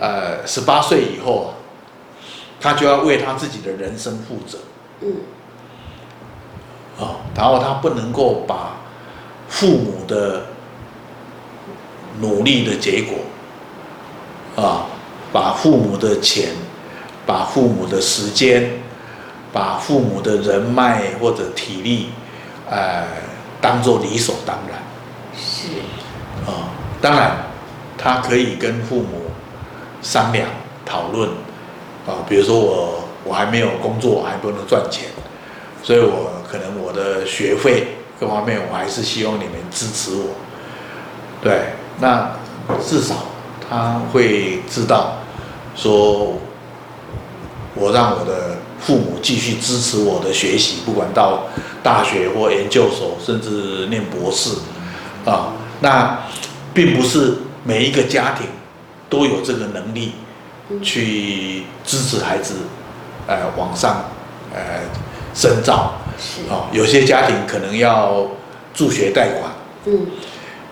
呃，十八岁以后啊，他就要为他自己的人生负责。嗯。哦，然后他不能够把父母的努力的结果，啊，把父母的钱，把父母的时间，把父母的人脉或者体力，呃，当做理所当然。是。啊，当然，他可以跟父母商量讨论，啊，比如说我我还没有工作，还不能赚钱，所以我可能我的学费各方面，我还是希望你们支持我。对，那至少他会知道，说我让我的父母继续支持我的学习，不管到大学或研究所，甚至念博士，啊，那并不是每一个家庭都有这个能力去支持孩子，呃，往上，呃，深造。哦，有些家庭可能要助学贷款。嗯。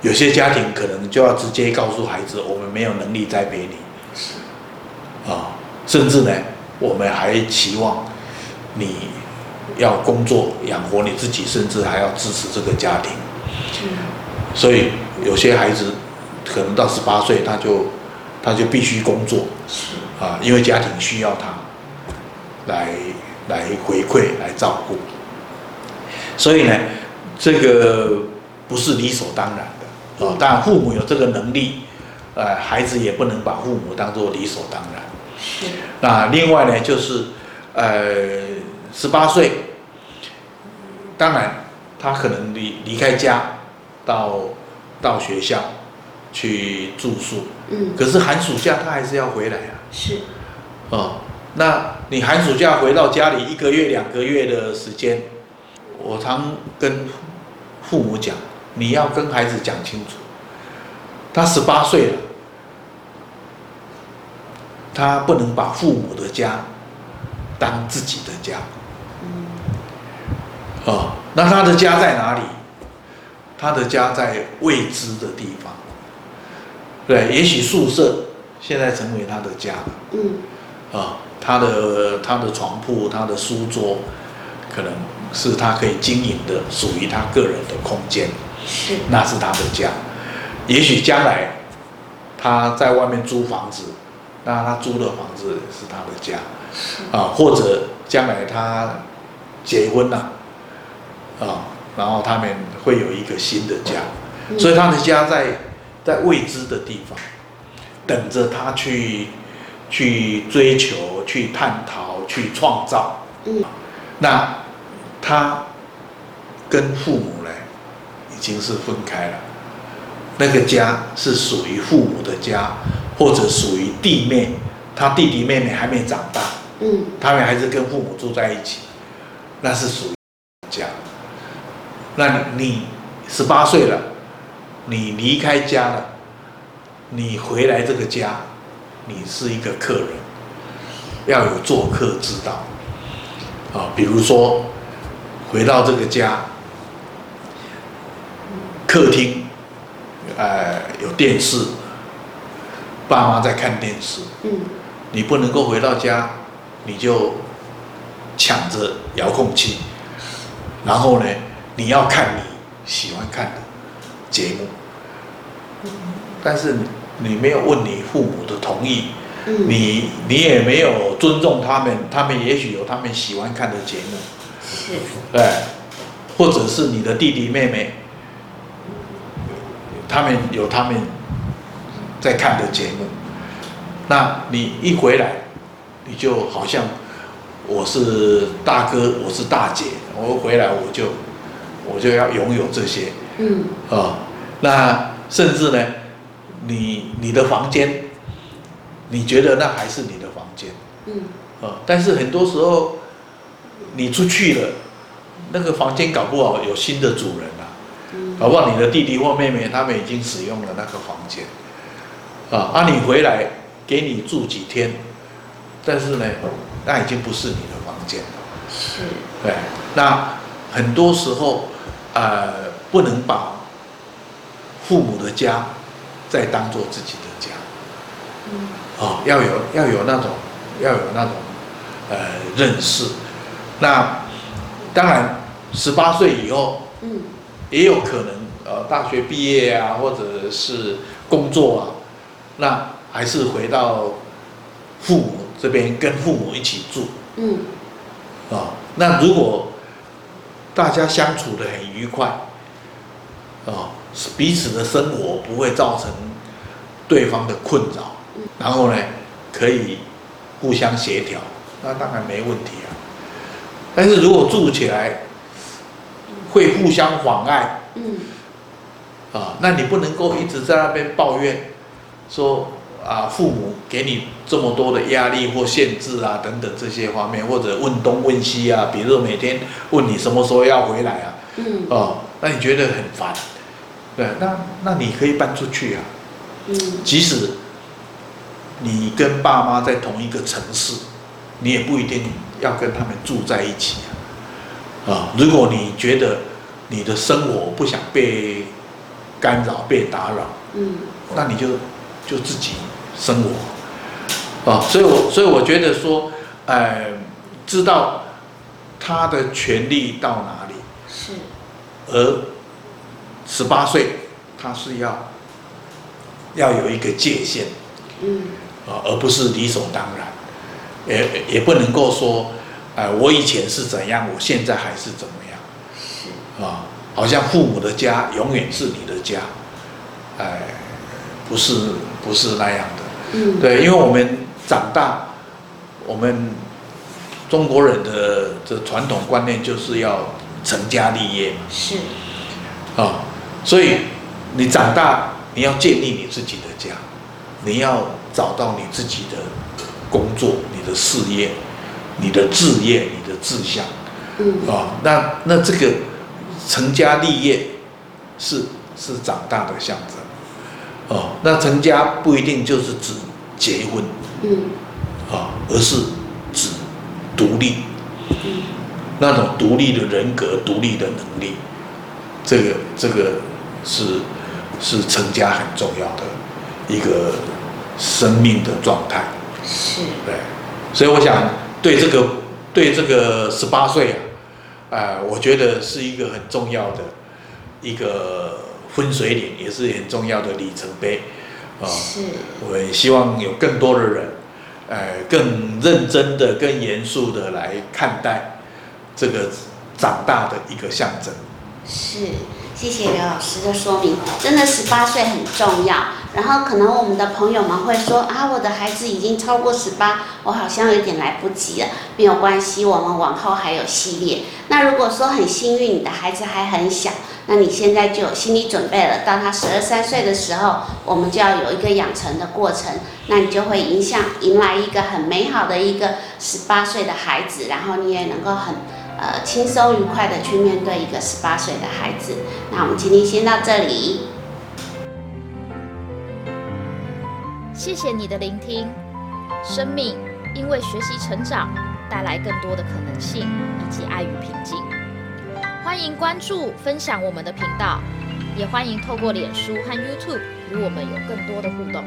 有些家庭可能就要直接告诉孩子，我们没有能力栽培你，啊，甚至呢，我们还期望你要工作养活你自己，甚至还要支持这个家庭。所以有些孩子可能到十八岁，他就他就必须工作，啊，因为家庭需要他来来回馈来照顾。所以呢，这个不是理所当然。哦，当然父母有这个能力，呃，孩子也不能把父母当做理所当然。是。那另外呢，就是，呃，十八岁，当然他可能离离开家，到到学校去住宿。嗯。可是寒暑假他还是要回来啊。是。哦，那你寒暑假回到家里一个月、两个月的时间，我常跟父母讲。你要跟孩子讲清楚，他十八岁了，他不能把父母的家当自己的家。哦，那他的家在哪里？他的家在未知的地方。对，也许宿舍现在成为他的家。嗯。啊，他的他的床铺，他的书桌，可能是他可以经营的，属于他个人的空间。是，那是他的家。也许将来他在外面租房子，那他租的房子是他的家。啊，或者将来他结婚了，啊，然后他们会有一个新的家。所以他的家在在未知的地方，等着他去去追求、去探讨、去创造。嗯，那他跟父母呢？已经是分开了，那个家是属于父母的家，或者属于弟妹，他弟弟妹妹还没长大，嗯，他们还是跟父母住在一起，那是属于家。那你十八岁了，你离开家了，你回来这个家，你是一个客人，要有做客之道，啊，比如说回到这个家。客厅，呃，有电视，爸妈在看电视。嗯。你不能够回到家，你就抢着遥控器，然后呢，你要看你喜欢看的节目。嗯。但是你没有问你父母的同意，嗯。你你也没有尊重他们，他们也许有他们喜欢看的节目。是。对。或者是你的弟弟妹妹。他们有他们在看的节目，那你一回来，你就好像我是大哥，我是大姐，我回来我就我就要拥有这些，嗯，啊，那甚至呢，你你的房间，你觉得那还是你的房间，嗯，啊，但是很多时候你出去了，那个房间搞不好有新的主人。搞不好你的弟弟或妹妹他们已经使用了那个房间，啊，啊，你回来给你住几天，但是呢，那已经不是你的房间了。是。对，那很多时候，呃，不能把父母的家再当做自己的家。嗯。啊，要有要有那种要有那种呃认识。那当然，十八岁以后，嗯，也有可能呃大学毕业啊，或者是工作啊，那还是回到父母这边跟父母一起住，嗯，啊，那如果大家相处的很愉快，啊，彼此的生活不会造成对方的困扰，然后呢，可以互相协调，那当然没问题啊。但是如果住起来会互相妨碍，嗯，啊，那你不能够一直在那边抱怨，说啊，父母给你这么多的压力或限制啊，等等这些方面，或者问东问西啊，比如说每天问你什么时候要回来啊，嗯，哦，那你觉得很烦，对，那那你可以搬出去啊，嗯，即使你跟爸妈在同一个城市，你也不一定。要跟他们住在一起啊！啊，如果你觉得你的生活不想被干扰、被打扰，嗯，那你就就自己生活。啊。所以我所以我觉得说，呃，知道他的权利到哪里是，而十八岁他是要要有一个界限，嗯，啊，而不是理所当然。也也不能够说，哎，我以前是怎样，我现在还是怎么样，是。啊，好像父母的家永远是你的家，哎，不是不是那样的，嗯，对，因为我们长大，我们中国人的这传统观念就是要成家立业嘛，是，啊，所以你长大你要建立你自己的家，你要找到你自己的。工作，你的事业，你的志业，你的志向，嗯，啊，那那这个成家立业是是长大的象征，哦，那成家不一定就是指结婚，嗯，啊，而是指独立，嗯，那种独立的人格、独立的能力，这个这个是是成家很重要的一个生命的状态。是，对，所以我想对这个对这个十八岁啊，呃，我觉得是一个很重要的一个分水岭，也是很重要的里程碑啊。呃、是，我也希望有更多的人，呃，更认真的、更严肃的来看待这个长大的一个象征。是，谢谢刘老师的说明，真的十八岁很重要。然后可能我们的朋友们会说啊，我的孩子已经超过十八，我好像有点来不及了。没有关系，我们往后还有系列。那如果说很幸运，你的孩子还很小，那你现在就有心理准备了。到他十二三岁的时候，我们就要有一个养成的过程。那你就会迎向迎来一个很美好的一个十八岁的孩子，然后你也能够很呃轻松愉快的去面对一个十八岁的孩子。那我们今天先到这里。谢谢你的聆听。生命因为学习成长，带来更多的可能性以及爱与平静。欢迎关注、分享我们的频道，也欢迎透过脸书和 YouTube 与我们有更多的互动。